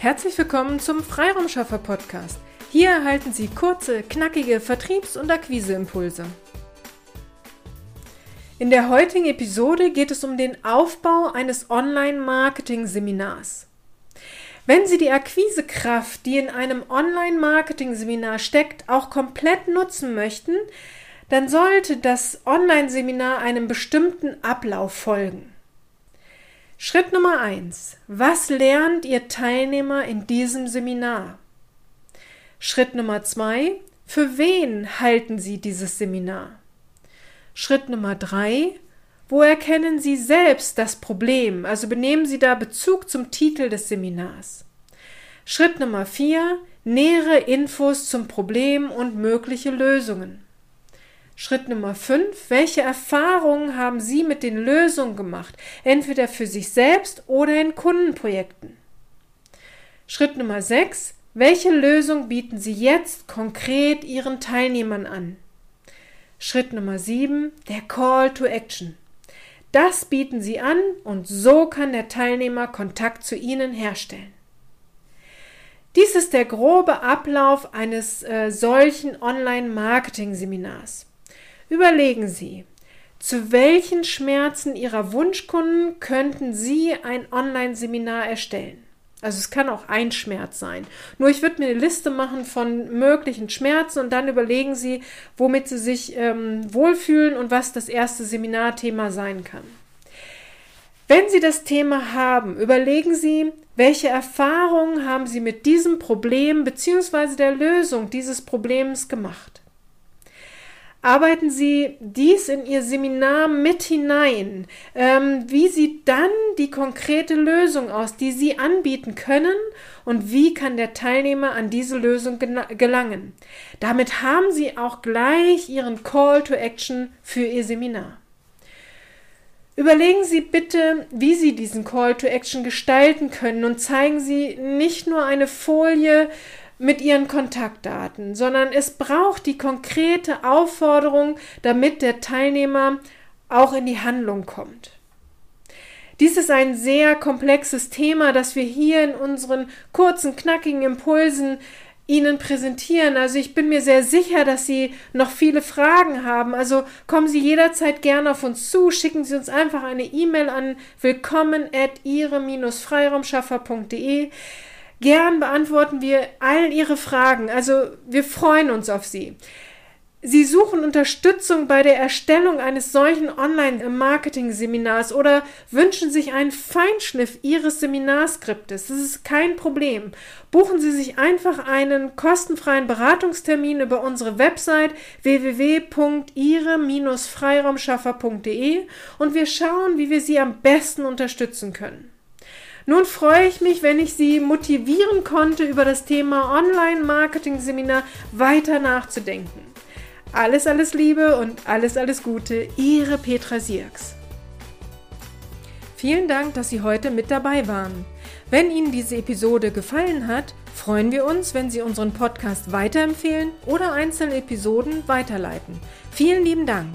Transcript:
Herzlich willkommen zum Freiraumschaffer Podcast. Hier erhalten Sie kurze, knackige Vertriebs- und Akquiseimpulse. In der heutigen Episode geht es um den Aufbau eines Online-Marketing-Seminars. Wenn Sie die Akquisekraft, die in einem Online-Marketing-Seminar steckt, auch komplett nutzen möchten, dann sollte das Online-Seminar einem bestimmten Ablauf folgen. Schritt Nummer eins: Was lernt Ihr Teilnehmer in diesem Seminar? Schritt Nummer zwei: Für wen halten Sie dieses Seminar? Schritt Nummer drei: Wo erkennen Sie selbst das Problem? Also benehmen Sie da Bezug zum Titel des Seminars. Schritt Nummer vier: Nähere Infos zum Problem und mögliche Lösungen. Schritt Nummer 5. Welche Erfahrungen haben Sie mit den Lösungen gemacht? Entweder für sich selbst oder in Kundenprojekten. Schritt Nummer 6. Welche Lösung bieten Sie jetzt konkret Ihren Teilnehmern an? Schritt Nummer 7. Der Call to Action. Das bieten Sie an und so kann der Teilnehmer Kontakt zu Ihnen herstellen. Dies ist der grobe Ablauf eines äh, solchen Online-Marketing-Seminars. Überlegen Sie, zu welchen Schmerzen Ihrer Wunschkunden könnten Sie ein Online-Seminar erstellen? Also es kann auch ein Schmerz sein. Nur ich würde mir eine Liste machen von möglichen Schmerzen und dann überlegen Sie, womit Sie sich ähm, wohlfühlen und was das erste Seminarthema sein kann. Wenn Sie das Thema haben, überlegen Sie, welche Erfahrungen haben Sie mit diesem Problem bzw. der Lösung dieses Problems gemacht. Arbeiten Sie dies in Ihr Seminar mit hinein. Ähm, wie sieht dann die konkrete Lösung aus, die Sie anbieten können und wie kann der Teilnehmer an diese Lösung gelangen? Damit haben Sie auch gleich Ihren Call to Action für Ihr Seminar. Überlegen Sie bitte, wie Sie diesen Call to Action gestalten können und zeigen Sie nicht nur eine Folie, mit ihren Kontaktdaten, sondern es braucht die konkrete Aufforderung, damit der Teilnehmer auch in die Handlung kommt. Dies ist ein sehr komplexes Thema, das wir hier in unseren kurzen, knackigen Impulsen Ihnen präsentieren. Also ich bin mir sehr sicher, dass Sie noch viele Fragen haben. Also kommen Sie jederzeit gerne auf uns zu, schicken Sie uns einfach eine E-Mail an willkommen at ihre-freiraumschaffer.de. Gern beantworten wir all Ihre Fragen. Also wir freuen uns auf Sie. Sie suchen Unterstützung bei der Erstellung eines solchen Online-Marketing-Seminars oder wünschen sich einen Feinschliff Ihres Seminarskriptes. Das ist kein Problem. Buchen Sie sich einfach einen kostenfreien Beratungstermin über unsere Website www.ihre-freiraumschaffer.de und wir schauen, wie wir Sie am besten unterstützen können. Nun freue ich mich, wenn ich Sie motivieren konnte, über das Thema Online-Marketing-Seminar weiter nachzudenken. Alles, alles Liebe und alles, alles Gute, Ihre Petra Sierks. Vielen Dank, dass Sie heute mit dabei waren. Wenn Ihnen diese Episode gefallen hat, freuen wir uns, wenn Sie unseren Podcast weiterempfehlen oder einzelne Episoden weiterleiten. Vielen lieben Dank.